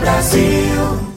Brasil.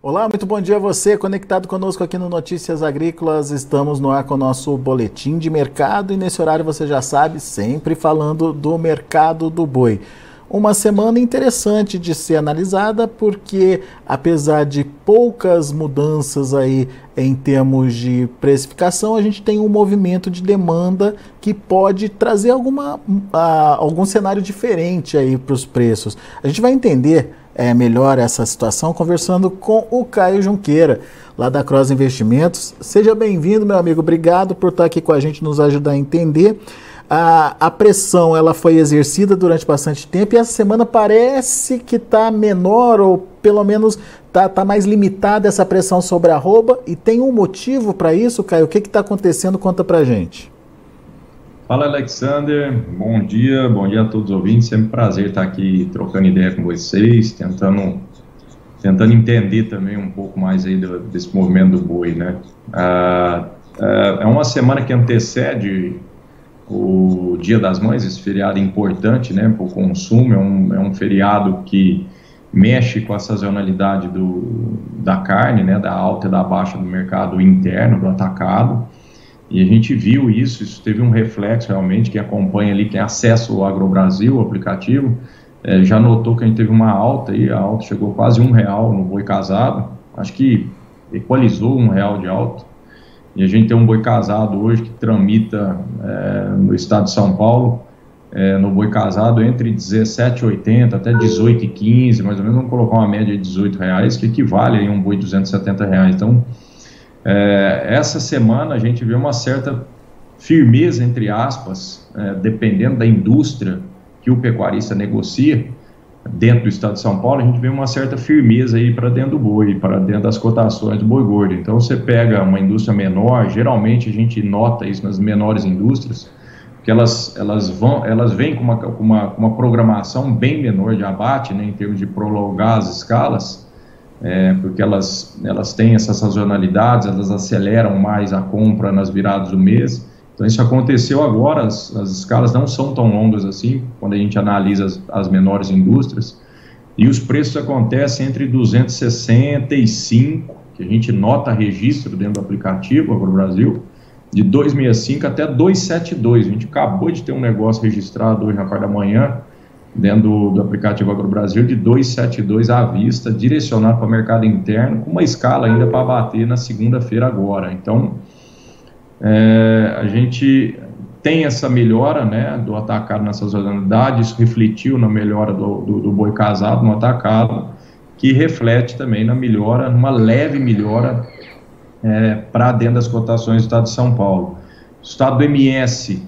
Olá, muito bom dia a você, conectado conosco aqui no Notícias Agrícolas. Estamos no ar com o nosso boletim de mercado e nesse horário você já sabe, sempre falando do mercado do boi uma semana interessante de ser analisada, porque apesar de poucas mudanças aí em termos de precificação, a gente tem um movimento de demanda que pode trazer alguma, uh, algum cenário diferente aí para os preços. A gente vai entender é, melhor essa situação conversando com o Caio Junqueira, lá da Cross Investimentos. Seja bem-vindo, meu amigo. Obrigado por estar aqui com a gente, nos ajudar a entender a, a pressão ela foi exercida durante bastante tempo e essa semana parece que está menor ou pelo menos está tá mais limitada essa pressão sobre a arroba e tem um motivo para isso, Caio? O que está acontecendo? Conta para gente. Fala Alexander, bom dia, bom dia a todos os ouvintes, sempre um prazer estar aqui trocando ideia com vocês, tentando, tentando entender também um pouco mais aí do, desse movimento do boi, né? Ah, ah, é uma semana que antecede o Dia das Mães, esse feriado importante né, para o consumo, é um, é um feriado que mexe com a sazonalidade do, da carne, né, da alta e da baixa do mercado interno, do atacado, e a gente viu isso, isso teve um reflexo realmente, quem acompanha ali, quem acessa o AgroBrasil, o aplicativo, é, já notou que a gente teve uma alta aí, a alta chegou quase um real no boi casado, acho que equalizou um real de alta, e a gente tem um boi casado hoje que tramita é, no estado de São Paulo, é, no boi casado entre 17,80 até 18,15, mais ou menos, vamos colocar uma média de 18 reais, que equivale a um boi de 270 reais. Então, é, essa semana a gente vê uma certa firmeza, entre aspas, é, dependendo da indústria que o pecuarista negocia, dentro do estado de São Paulo, a gente vê uma certa firmeza aí para dentro do boi, para dentro das cotações do boi gordo. Então, você pega uma indústria menor, geralmente a gente nota isso nas menores indústrias, que elas, elas, vão, elas vêm com uma, com, uma, uma programação bem menor de abate, né, em termos de prolongar as escalas, é, porque elas, elas têm essas sazonalidades, elas aceleram mais a compra nas viradas do mês, então, isso aconteceu agora, as, as escalas não são tão longas assim, quando a gente analisa as, as menores indústrias, e os preços acontecem entre 265, que a gente nota registro dentro do aplicativo Agro Brasil, de 265 até 272. A gente acabou de ter um negócio registrado hoje na parte da manhã, dentro do, do aplicativo Agro Brasil, de 272 à vista, direcionado para o mercado interno, com uma escala ainda para bater na segunda-feira agora. Então, é, a gente tem essa melhora né, do atacado na sazonalidade, isso refletiu na melhora do, do, do, boi casado no atacado, que reflete também na melhora, numa leve melhora é, para dentro das cotações do estado de São Paulo. O estado do MS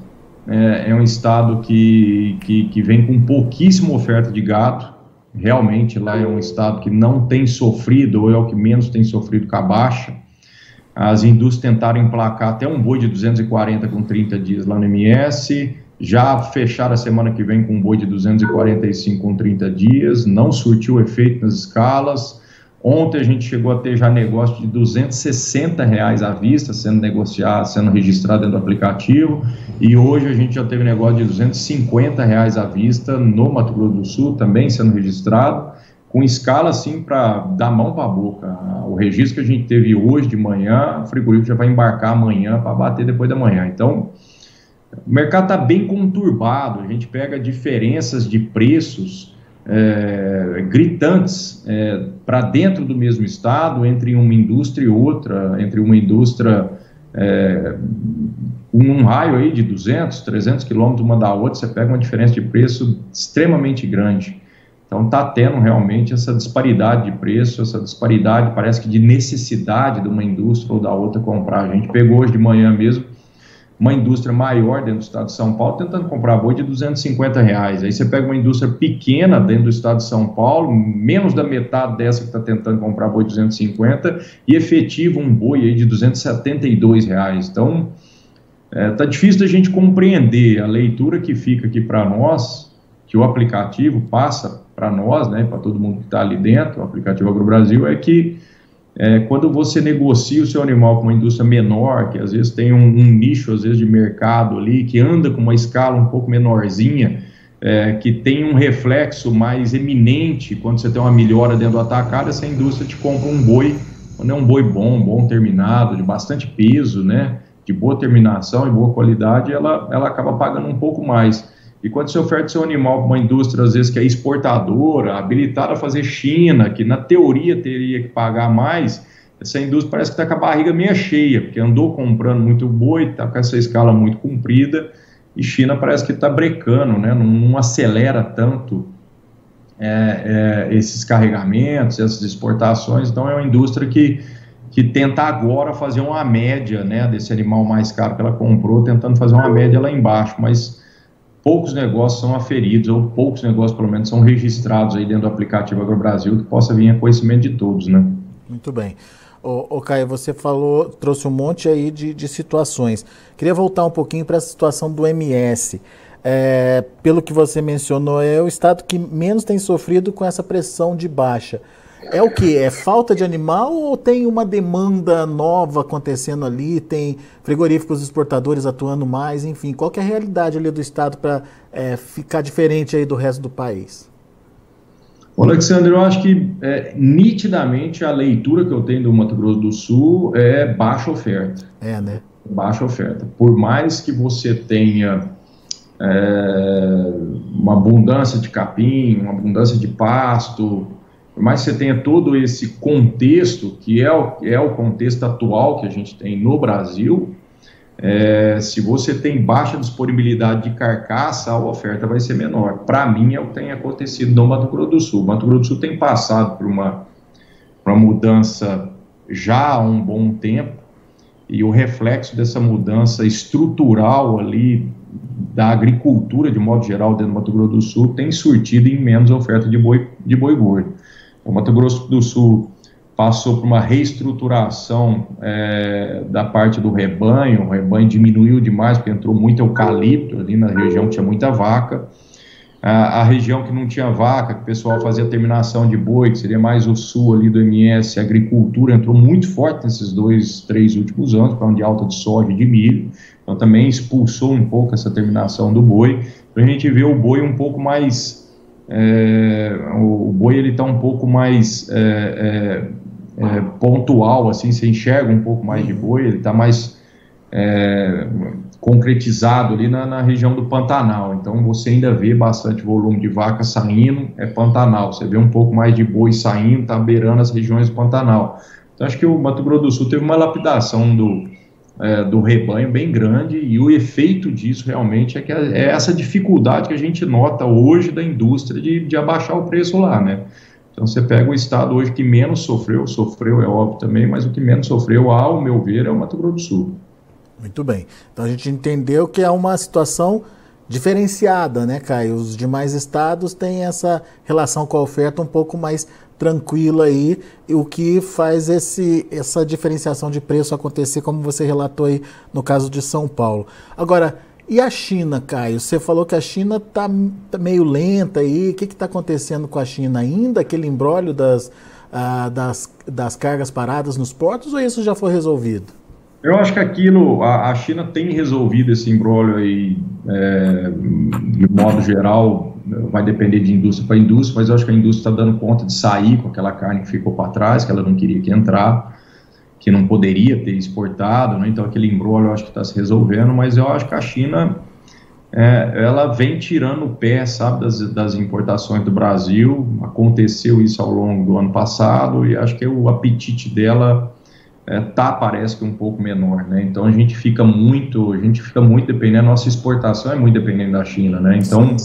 é, é um estado que, que, que vem com pouquíssima oferta de gado, realmente lá é um estado que não tem sofrido, ou é o que menos tem sofrido com a baixa, as indústrias tentaram emplacar até um boi de 240 com 30 dias lá no MS, já fecharam a semana que vem com um boi de 245 com 30 dias, não surtiu efeito nas escalas. Ontem a gente chegou a ter já negócio de 260 reais à vista sendo negociado, sendo registrado dentro do aplicativo, e hoje a gente já teve negócio de 250 reais à vista no Mato Grosso do Sul também sendo registrado com escala assim para dar mão para a boca. O registro que a gente teve hoje de manhã, o frigorífico já vai embarcar amanhã para bater depois da manhã. Então, o mercado está bem conturbado, a gente pega diferenças de preços é, gritantes é, para dentro do mesmo estado, entre uma indústria e outra, entre uma indústria é, um raio aí de 200, 300 quilômetros uma da outra, você pega uma diferença de preço extremamente grande. Então está tendo realmente essa disparidade de preço, essa disparidade, parece que de necessidade de uma indústria ou da outra comprar. A gente pegou hoje de manhã mesmo uma indústria maior dentro do estado de São Paulo tentando comprar boi de 250 reais. Aí você pega uma indústria pequena dentro do estado de São Paulo, menos da metade dessa que está tentando comprar boi de 250 e efetiva um boi aí de 272 reais. Então está é, tá difícil da gente compreender a leitura que fica aqui para nós que o aplicativo passa para nós, né, para todo mundo que está ali dentro, o aplicativo AgroBrasil, é que é, quando você negocia o seu animal com uma indústria menor, que às vezes tem um, um, nicho, às vezes, de mercado ali, que anda com uma escala um pouco menorzinha, é, que tem um reflexo mais eminente quando você tem uma melhora dentro do atacado, essa indústria te compra um boi, quando é um boi bom, bom terminado, de bastante peso, né, de boa terminação e boa qualidade, ela, ela acaba pagando um pouco mais. E quando você oferta seu animal para uma indústria, às vezes, que é exportadora, habilitada a fazer China, que na teoria teria que pagar mais, essa indústria parece que está com a barriga meio cheia, porque andou comprando muito boi, está com essa escala muito comprida, e China parece que está brecando, né? não, não acelera tanto é, é, esses carregamentos, essas exportações, então é uma indústria que, que tenta agora fazer uma média né, desse animal mais caro que ela comprou, tentando fazer uma média lá embaixo, mas poucos negócios são aferidos, ou poucos negócios, pelo menos, são registrados aí dentro do aplicativo AgroBrasil, que possa vir a conhecimento de todos, né? Muito bem. Ô, Caio, você falou, trouxe um monte aí de, de situações. Queria voltar um pouquinho para a situação do MS. É, pelo que você mencionou, é o estado que menos tem sofrido com essa pressão de baixa. É o que? É falta de animal ou tem uma demanda nova acontecendo ali? Tem frigoríficos exportadores atuando mais? Enfim, qual é a realidade ali do Estado para é, ficar diferente aí do resto do país? Ô Alexandre, eu acho que é, nitidamente a leitura que eu tenho do Mato Grosso do Sul é baixa oferta. É, né? Baixa oferta. Por mais que você tenha é, uma abundância de capim, uma abundância de pasto, por mais que você tenha todo esse contexto, que é o, é o contexto atual que a gente tem no Brasil, é, se você tem baixa disponibilidade de carcaça, a oferta vai ser menor. Para mim, é o que tem acontecido no Mato Grosso do Sul. O Mato Grosso do Sul tem passado por uma, uma mudança já há um bom tempo, e o reflexo dessa mudança estrutural ali da agricultura, de modo geral, dentro do Mato Grosso do Sul, tem surtido em menos oferta de boi, de boi gordo. O Mato Grosso do Sul passou por uma reestruturação é, da parte do rebanho, o rebanho diminuiu demais, porque entrou muito eucalipto ali na região tinha muita vaca. A, a, região que não tinha vaca, que o pessoal fazia terminação de boi, que seria mais o sul ali do MS, a agricultura entrou muito forte nesses dois, três últimos anos, para onde alta de soja e de milho, então também expulsou um pouco essa terminação do boi. Então a gente vê o boi um pouco mais é, o, boi ele está um pouco mais é, é, é, pontual, assim, você enxerga um pouco mais de boi, ele está mais é, concretizado ali na, na, região do Pantanal. Então você ainda vê bastante volume de vaca saindo, é Pantanal. Você vê um pouco mais de boi saindo, está beirando as regiões do Pantanal. Então acho que o Mato Grosso do Sul teve uma lapidação do, é, do rebanho bem grande e o efeito disso realmente é que é, é essa dificuldade que a gente nota hoje da indústria de, de abaixar o preço lá, né? Então você pega o estado hoje que menos sofreu, sofreu é óbvio também, mas o que menos sofreu, ao meu ver, é o Mato Grosso do Sul. Muito bem. Então a gente entendeu que é uma situação diferenciada, né, Caio? Os demais estados têm essa relação com a oferta um pouco mais tranquila aí, o que faz esse, essa diferenciação de preço acontecer, como você relatou aí no caso de São Paulo. Agora, e a China, Caio? Você falou que a China está tá meio lenta aí. O que está acontecendo com a China ainda? Aquele embrólio das, ah, das, das cargas paradas nos portos ou isso já foi resolvido? Eu acho que aquilo, a, a China tem resolvido esse embrólio aí, é, de modo geral, vai depender de indústria para indústria, mas eu acho que a indústria está dando conta de sair com aquela carne que ficou para trás, que ela não queria que entrar, que não poderia ter exportado, né? então aquele embrólio eu acho que está se resolvendo, mas eu acho que a China, é, ela vem tirando o pé, sabe, das, das importações do Brasil, aconteceu isso ao longo do ano passado, e acho que o apetite dela é, tá parece que um pouco menor, né? Então a gente fica muito, a gente fica muito dependendo, a nossa exportação é muito dependente da China, né? Então,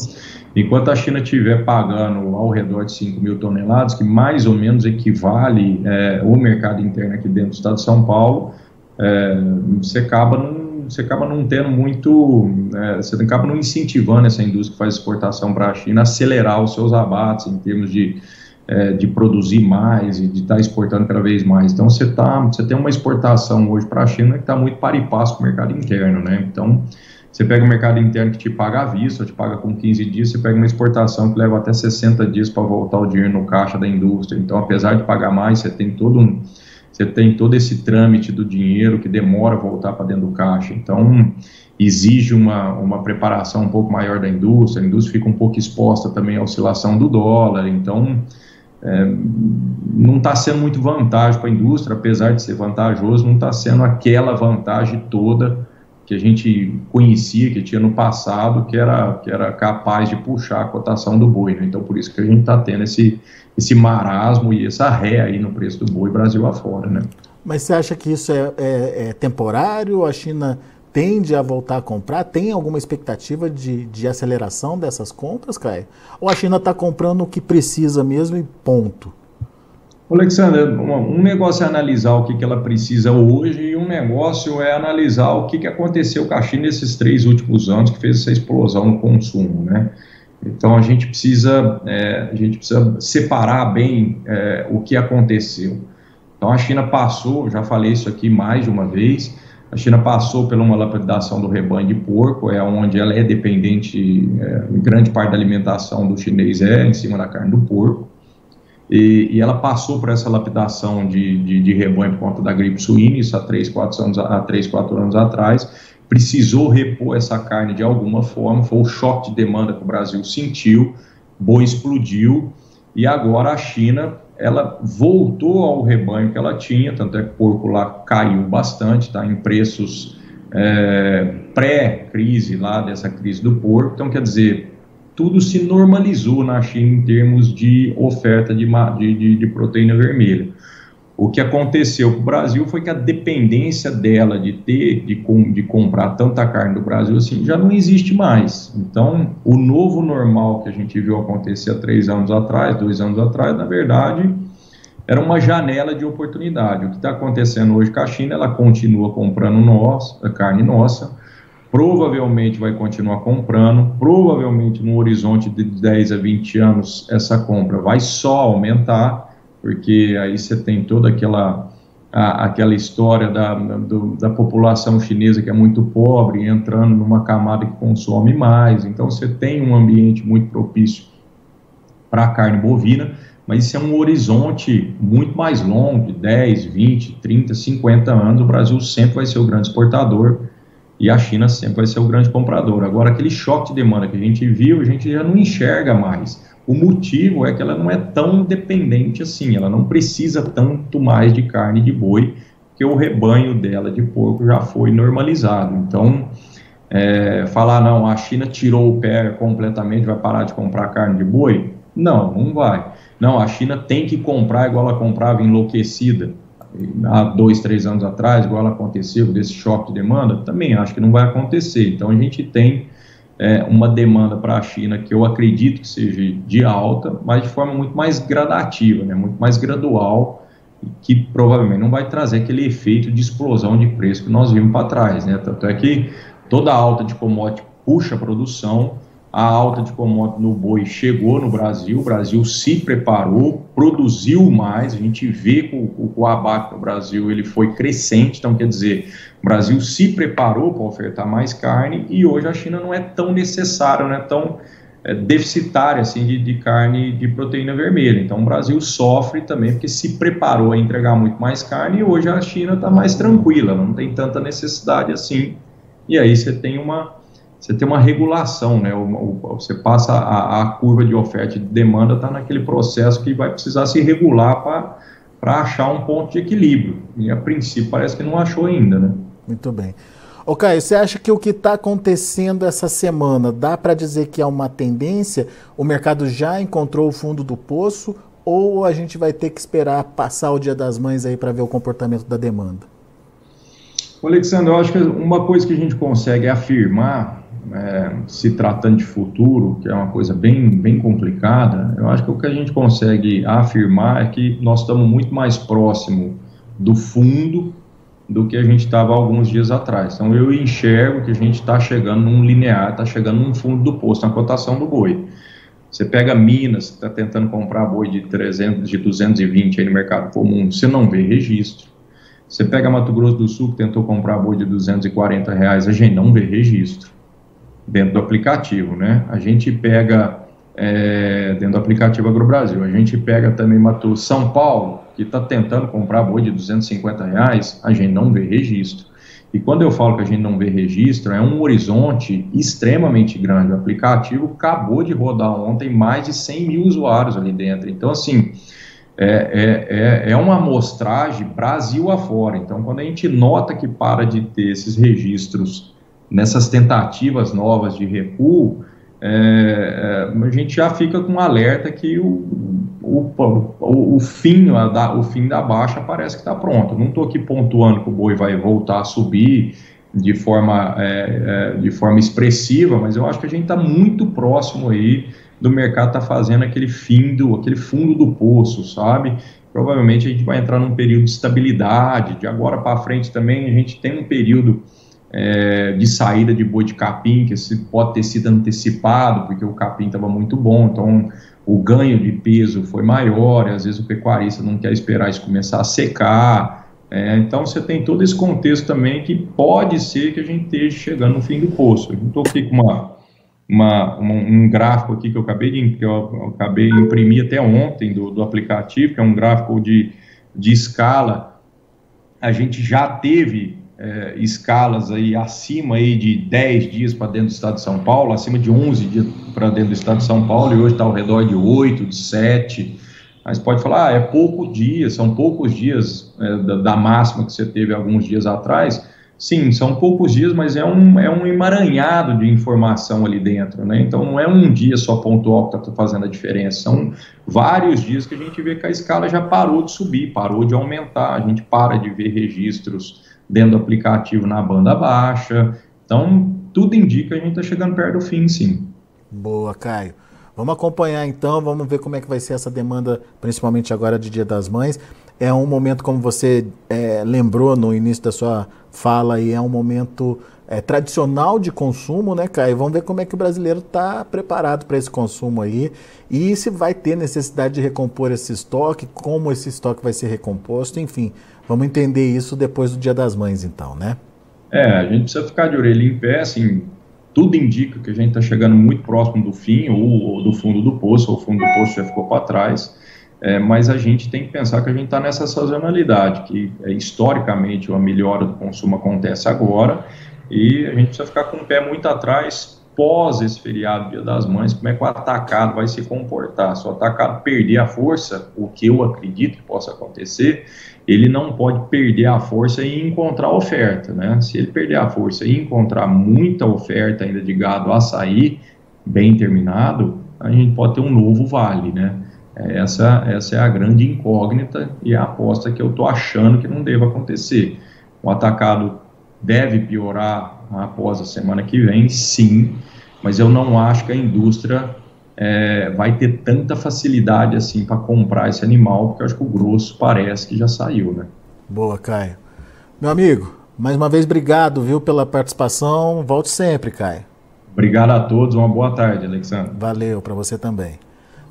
enquanto a China estiver pagando ao redor de 5 mil toneladas, que mais ou menos equivale é, o mercado interno aqui dentro do estado de São Paulo, é, você acaba não você acaba não tendo muito, é, você acaba não incentivando essa indústria que faz exportação para a China a acelerar os seus abates em termos de é, de produzir mais e de estar tá exportando cada vez mais. Então você tá, você tem uma exportação hoje para a China que está muito para e passo com o mercado interno, né? Então você pega o mercado interno que te paga à vista, te paga com 15 dias, você pega uma exportação que leva até 60 dias para voltar o dinheiro no caixa da indústria. Então, apesar de pagar mais, você tem todo um você tem todo esse trâmite do dinheiro que demora a voltar para dentro do caixa. Então, exige uma, uma preparação um pouco maior da indústria, a indústria fica um pouco exposta também à oscilação do dólar, então é, não está sendo muito vantagem para a indústria, apesar de ser vantajoso, não está sendo aquela vantagem toda que a gente conhecia, que tinha no passado, que era, que era capaz de puxar a cotação do boi. Né? Então, por isso que a gente está tendo esse, esse marasmo e essa ré aí no preço do boi Brasil afora. Né? Mas você acha que isso é, é, é temporário? A China tende a voltar a comprar? Tem alguma expectativa de, de aceleração dessas compras, Caio? Ou a China está comprando o que precisa mesmo e ponto? Alexandre, um negócio é analisar o que, que ela precisa hoje e um negócio é analisar o que, que aconteceu com a China nesses três últimos anos que fez essa explosão no consumo, né? Então a gente precisa, é, a gente precisa separar bem é, o que aconteceu. Então a China passou, já falei isso aqui mais de uma vez, a China passou por uma lapidação do rebanho de porco, é onde ela é dependente, é, grande parte da alimentação do chinês é em cima da carne do porco. E, e ela passou por essa lapidação de, de, de, rebanho por conta da gripe suína, isso há 3, 4 anos, há 3, 4 anos atrás. Precisou repor essa carne de alguma forma, foi o choque de demanda que o Brasil sentiu, boi explodiu, e agora a China ela voltou ao rebanho que ela tinha, tanto é que o porco lá caiu bastante, está em preços é, pré-crise lá dessa crise do porco. Então, quer dizer, tudo se normalizou na China em termos de oferta de, de, de proteína vermelha. O que aconteceu com o Brasil foi que a dependência dela de ter, de, de comprar tanta carne do Brasil assim, já não existe mais. Então, o novo normal que a gente viu acontecer há três anos atrás, dois anos atrás, na verdade, era uma janela de oportunidade. O que está acontecendo hoje com a China, ela continua comprando a carne nossa, provavelmente vai continuar comprando, provavelmente no horizonte de 10 a 20 anos essa compra vai só aumentar porque aí você tem toda aquela a, aquela história da, do, da população chinesa que é muito pobre entrando numa camada que consome mais, então você tem um ambiente muito propício para a carne bovina, mas isso é um horizonte muito mais longo, de 10, 20, 30, 50 anos, o Brasil sempre vai ser o grande exportador e a China sempre vai ser o grande comprador. Agora, aquele choque de demanda que a gente viu, a gente já não enxerga mais. O motivo é que ela não é tão dependente assim, ela não precisa tanto mais de carne de boi, que o rebanho dela de porco já foi normalizado. Então, é, falar, não, a China tirou o pé completamente, vai parar de comprar carne de boi? Não, não vai. Não, a China tem que comprar igual ela comprava enlouquecida há dois, três anos atrás, igual aconteceu desse choque de demanda, também acho que não vai acontecer. Então a gente tem é, uma demanda para a China que eu acredito que seja de alta, mas de forma muito mais gradativa, né, muito mais gradual, que provavelmente não vai trazer aquele efeito de explosão de preço que nós vimos para trás. Né, tanto é que toda alta de commodity puxa a produção, a alta de commodity no boi chegou no Brasil, o Brasil se preparou, produziu mais, a gente vê que o, o abate no Brasil ele foi crescente, então quer dizer, o Brasil se preparou para ofertar mais carne e hoje a China não é tão necessária, não é tão é, deficitária assim de, de carne de proteína vermelha, então o Brasil sofre também porque se preparou a entregar muito mais carne e hoje a China está mais tranquila, não tem tanta necessidade assim, e aí você tem uma você tem uma regulação, né? Você passa a, a, curva de oferta e de demanda está naquele processo que vai precisar se regular para achar um ponto de equilíbrio. E a princípio parece que não achou ainda, né? Muito bem. Ô Caio, você acha que o que está acontecendo essa semana dá para dizer que é uma tendência? O mercado já encontrou o fundo do poço ou a gente vai ter que esperar passar o Dia das Mães aí para ver o comportamento da demanda? Alexandre, eu acho que uma coisa que a gente consegue afirmar é, se tratando de futuro, que é uma coisa bem, bem complicada, eu acho que o que a gente consegue afirmar é que nós estamos muito mais próximo do fundo do que a gente estava alguns dias atrás. Então, eu enxergo que a gente está chegando num linear, está chegando num fundo do posto, na cotação do boi. Você pega Minas, está tentando comprar boi de 300, de 220 aí no mercado comum, você não vê registro. Você pega Mato Grosso do Sul, que tentou comprar boi de 240 reais, a gente não vê registro dentro do aplicativo, né? A gente pega é, dentro do aplicativo AgroBrasil. A gente pega também Mato São Paulo, que está tentando comprar boi de 250 reais, a gente não vê registro. E quando eu falo que a gente não vê registro, é um horizonte extremamente grande. O aplicativo acabou de rodar ontem mais de 100 mil usuários ali dentro. Então, assim, é, é, é, é uma amostragem Brasil afora. Então, quando a gente nota que para de ter esses registros nessas tentativas novas de recuo, é, é, a gente já fica com um alerta que o, o, o, o, fim, da, o fim da baixa parece que está pronto. Não estou aqui pontuando que o boi vai voltar a subir de forma, é, é, de forma expressiva, mas eu acho que a gente está muito próximo aí do mercado estar tá fazendo aquele fim do, aquele fundo do poço, sabe? Provavelmente a gente vai entrar num período de estabilidade, de agora para frente também a gente tem um período é, de saída de boi de capim, que pode ter sido antecipado, porque o capim estava muito bom, então o ganho de peso foi maior, e às vezes o pecuarista não quer esperar isso começar a secar. É, então você tem todo esse contexto também que pode ser que a gente esteja chegando no fim do poço. Eu estou aqui com uma, uma, um gráfico aqui que eu acabei de, que eu, eu acabei de imprimir até ontem do, do aplicativo, que é um gráfico de, de escala. A gente já teve é, escalas aí acima aí de 10 dias para dentro do estado de São Paulo, acima de 11 dias para dentro do estado de São Paulo, e hoje está ao redor de 8, de 7. Mas pode falar, ah, é pouco dia, são poucos dias é, da, da, máxima que você teve alguns dias atrás. Sim, são poucos dias, mas é um, é um emaranhado de informação ali dentro, né? Então não é um dia só pontual que está fazendo a diferença, são vários dias que a gente vê que a escala já parou de subir, parou de aumentar, a gente para de ver registros dentro do aplicativo na banda baixa. Então, tudo indica que a gente está chegando perto do fim, sim. Boa, Caio. Vamos acompanhar então, vamos ver como é que vai ser essa demanda, principalmente agora de Dia das Mães. É um momento, como você é, lembrou no início da sua fala, e é um momento é, tradicional de consumo, né, Caio? Vamos ver como é que o brasileiro está preparado para esse consumo aí e se vai ter necessidade de recompor esse estoque, como esse estoque vai ser recomposto, enfim. Vamos entender isso depois do Dia das Mães, então, né? É, a gente precisa ficar de orelha em pé, assim, tudo indica que a gente está chegando muito próximo do fim ou, ou, do fundo do poço, ou o fundo do poço já ficou para trás, é, mas a gente tem que pensar que a gente está nessa sazonalidade, que é, historicamente a melhora do consumo acontece agora, e a gente precisa ficar com o pé muito atrás pós esse feriado Dia das Mães, como é que o atacado vai se comportar. Se o atacado perder a força, o que eu acredito que possa acontecer, ele não pode perder a força e encontrar oferta, né? Se ele perder a força e encontrar muita oferta ainda de gado a sair bem terminado, a gente pode ter um novo vale, né? Essa, essa é a grande incógnita e a aposta que eu estou achando que não deva acontecer. O atacado deve piorar após a semana que vem, sim, mas eu não acho que a indústria é, vai ter tanta facilidade assim para comprar esse animal, porque eu acho que o grosso parece que já saiu, né? Boa, Caio. Meu amigo, mais uma vez obrigado, viu, pela participação. Volte sempre, Caio. Obrigado a todos, uma boa tarde, Alexandre. Valeu, para você também.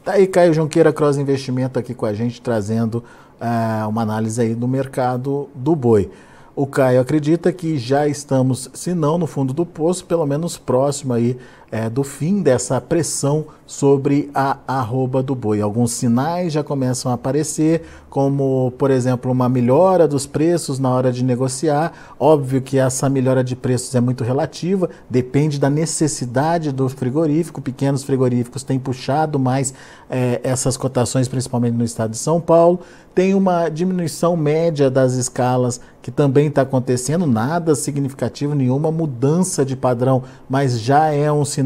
Tá aí Caio Junqueira Cross Investimento aqui com a gente, trazendo uh, uma análise aí do mercado do boi. O Caio acredita que já estamos, se não no fundo do poço, pelo menos próximo aí é, do fim dessa pressão sobre a arroba do boi. Alguns sinais já começam a aparecer, como, por exemplo, uma melhora dos preços na hora de negociar. Óbvio que essa melhora de preços é muito relativa, depende da necessidade do frigorífico. Pequenos frigoríficos têm puxado mais é, essas cotações, principalmente no estado de São Paulo. Tem uma diminuição média das escalas que também está acontecendo, nada significativo, nenhuma mudança de padrão, mas já é um sinal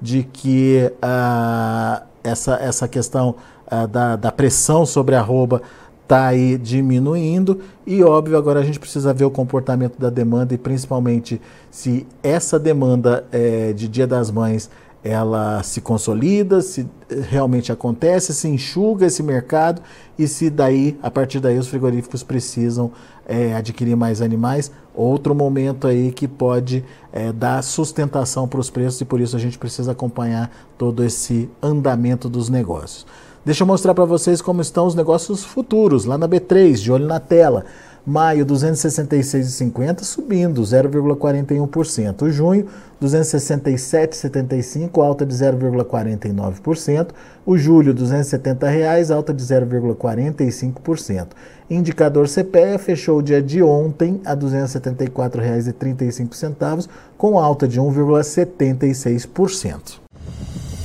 de que uh, essa, essa questão uh, da, da pressão sobre a arroba está aí diminuindo. E óbvio agora a gente precisa ver o comportamento da demanda e principalmente se essa demanda é, de Dia das Mães ela se consolida, se realmente acontece, se enxuga esse mercado e se daí, a partir daí, os frigoríficos precisam é, adquirir mais animais. Outro momento aí que pode é, dar sustentação para os preços e por isso a gente precisa acompanhar todo esse andamento dos negócios. Deixa eu mostrar para vocês como estão os negócios futuros lá na B3, de olho na tela. Maio, 266,50, subindo 0,41%. Junho, 267,75, alta de 0,49%. O julho, 270 reais, alta de 0,45%. Indicador CPEA fechou o dia de ontem a R$ 274,35, com alta de 1,76%.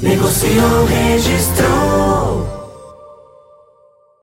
Negociou, registrou